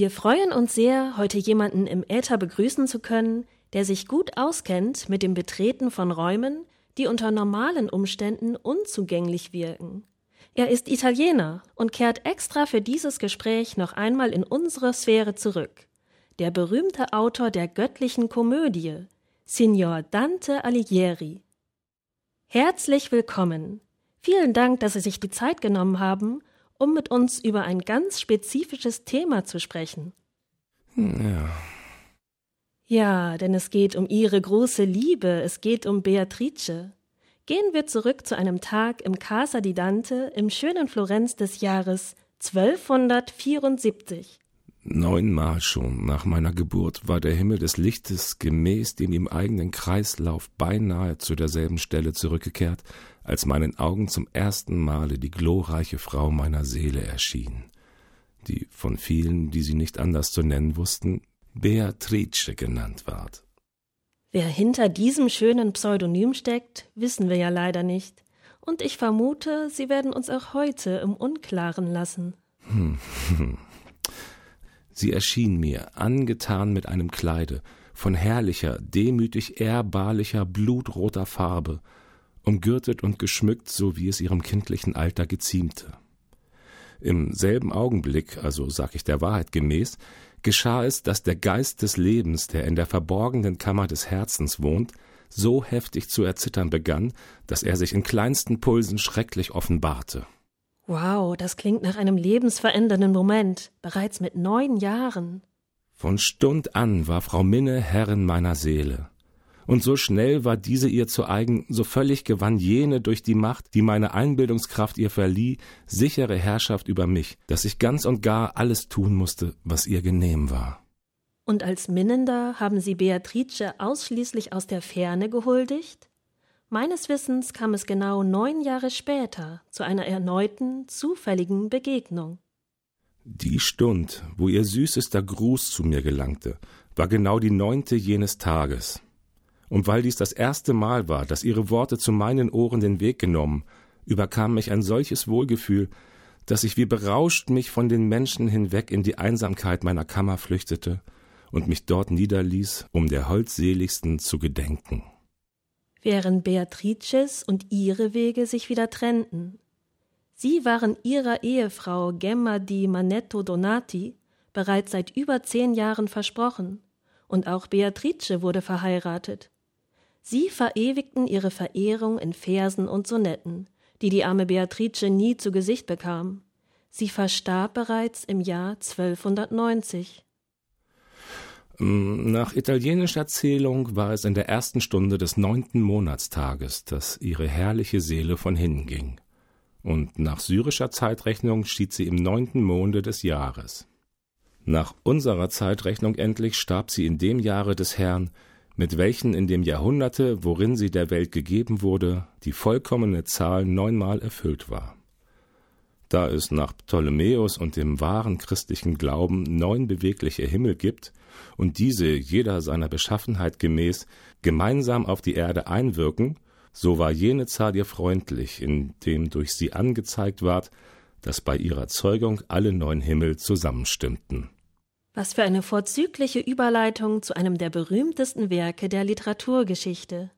Wir freuen uns sehr, heute jemanden im Äther begrüßen zu können, der sich gut auskennt mit dem Betreten von Räumen, die unter normalen Umständen unzugänglich wirken. Er ist Italiener und kehrt extra für dieses Gespräch noch einmal in unsere Sphäre zurück. Der berühmte Autor der göttlichen Komödie, Signor Dante Alighieri. Herzlich willkommen. Vielen Dank, dass Sie sich die Zeit genommen haben, um mit uns über ein ganz spezifisches Thema zu sprechen. Ja. Ja, denn es geht um Ihre große Liebe, es geht um Beatrice. Gehen wir zurück zu einem Tag im Casa di Dante im schönen Florenz des Jahres 1274. Neunmal schon nach meiner Geburt war der Himmel des Lichtes gemäß dem ihm eigenen Kreislauf beinahe zu derselben Stelle zurückgekehrt, als meinen Augen zum ersten Male die glorreiche Frau meiner Seele erschien, die von vielen, die sie nicht anders zu nennen wussten, Beatrice genannt ward. Wer hinter diesem schönen Pseudonym steckt, wissen wir ja leider nicht. Und ich vermute, Sie werden uns auch heute im Unklaren lassen. Sie erschien mir, angetan mit einem Kleide, von herrlicher, demütig ehrbarlicher, blutroter Farbe, umgürtet und geschmückt, so wie es ihrem kindlichen Alter geziemte. Im selben Augenblick, also sag ich der Wahrheit gemäß, geschah es, dass der Geist des Lebens, der in der verborgenen Kammer des Herzens wohnt, so heftig zu erzittern begann, dass er sich in kleinsten Pulsen schrecklich offenbarte. Wow, das klingt nach einem lebensverändernden Moment, bereits mit neun Jahren. Von Stund an war Frau Minne Herrin meiner Seele und so schnell war diese ihr zu eigen, so völlig gewann jene durch die Macht, die meine Einbildungskraft ihr verlieh, sichere Herrschaft über mich, dass ich ganz und gar alles tun musste, was ihr genehm war. Und als Minnender haben Sie Beatrice ausschließlich aus der Ferne gehuldigt? Meines Wissens kam es genau neun Jahre später zu einer erneuten, zufälligen Begegnung. Die Stund, wo ihr süßester Gruß zu mir gelangte, war genau die neunte jenes Tages. Und weil dies das erste Mal war, dass ihre Worte zu meinen Ohren den Weg genommen, überkam mich ein solches Wohlgefühl, dass ich wie berauscht mich von den Menschen hinweg in die Einsamkeit meiner Kammer flüchtete und mich dort niederließ, um der Holdseligsten zu gedenken. Während Beatrices und ihre Wege sich wieder trennten. Sie waren ihrer Ehefrau Gemma di Manetto Donati bereits seit über zehn Jahren versprochen, und auch Beatrice wurde verheiratet. Sie verewigten ihre Verehrung in Versen und Sonetten, die die arme Beatrice nie zu Gesicht bekam. Sie verstarb bereits im Jahr 1290. Mm, nach italienischer Zählung war es in der ersten Stunde des neunten Monatstages, dass ihre herrliche Seele von hinnen ging. Und nach syrischer Zeitrechnung schied sie im neunten Monde des Jahres. Nach unserer Zeitrechnung endlich starb sie in dem Jahre des Herrn, mit welchen in dem Jahrhunderte, worin sie der Welt gegeben wurde, die vollkommene Zahl neunmal erfüllt war. Da es nach Ptolemäus und dem wahren christlichen Glauben neun bewegliche Himmel gibt und diese jeder seiner Beschaffenheit gemäß gemeinsam auf die Erde einwirken, so war jene Zahl ihr freundlich, indem durch sie angezeigt ward, dass bei ihrer Zeugung alle neun Himmel zusammenstimmten. Was für eine vorzügliche Überleitung zu einem der berühmtesten Werke der Literaturgeschichte.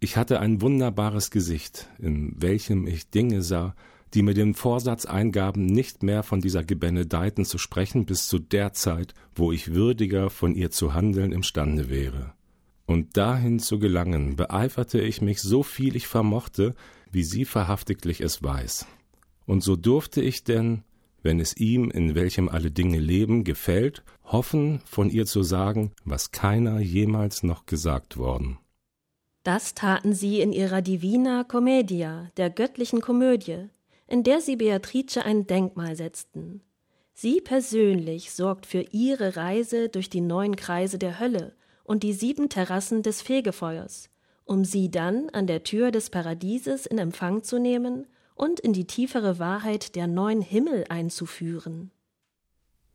Ich hatte ein wunderbares Gesicht, in welchem ich Dinge sah, die mir den Vorsatz eingaben, nicht mehr von dieser Gebenedeiten zu sprechen bis zu der Zeit, wo ich würdiger von ihr zu handeln imstande wäre. Und dahin zu gelangen, beeiferte ich mich so viel ich vermochte, wie sie verhaftiglich es weiß. Und so durfte ich denn, wenn es ihm, in welchem alle Dinge leben, gefällt, hoffen, von ihr zu sagen, was keiner jemals noch gesagt worden. Das taten sie in ihrer Divina Commedia, der göttlichen Komödie, in der sie Beatrice ein Denkmal setzten. Sie persönlich sorgt für ihre Reise durch die neun Kreise der Hölle und die sieben Terrassen des Fegefeuers, um sie dann an der Tür des Paradieses in Empfang zu nehmen und in die tiefere Wahrheit der neuen Himmel einzuführen.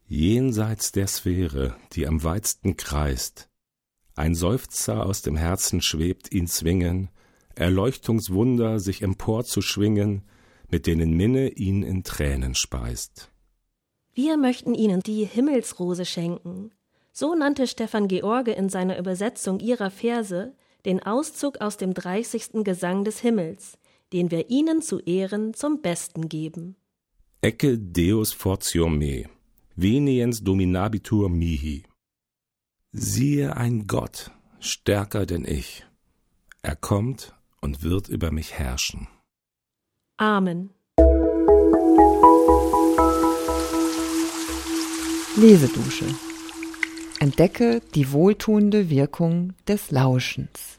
Jenseits der Sphäre, die am weitsten kreist, ein Seufzer aus dem Herzen schwebt ihn zwingen, Erleuchtungswunder sich emporzuschwingen, mit denen Minne ihn in Tränen speist. Wir möchten Ihnen die Himmelsrose schenken. So nannte Stefan George in seiner Übersetzung ihrer Verse den Auszug aus dem 30. Gesang des Himmels, den wir Ihnen zu Ehren zum Besten geben. Ecce Deus fortium me, veniens dominabitur mihi. Siehe ein Gott, stärker denn ich. Er kommt und wird über mich herrschen. Amen. Lesedusche. Entdecke die wohltuende Wirkung des Lauschens.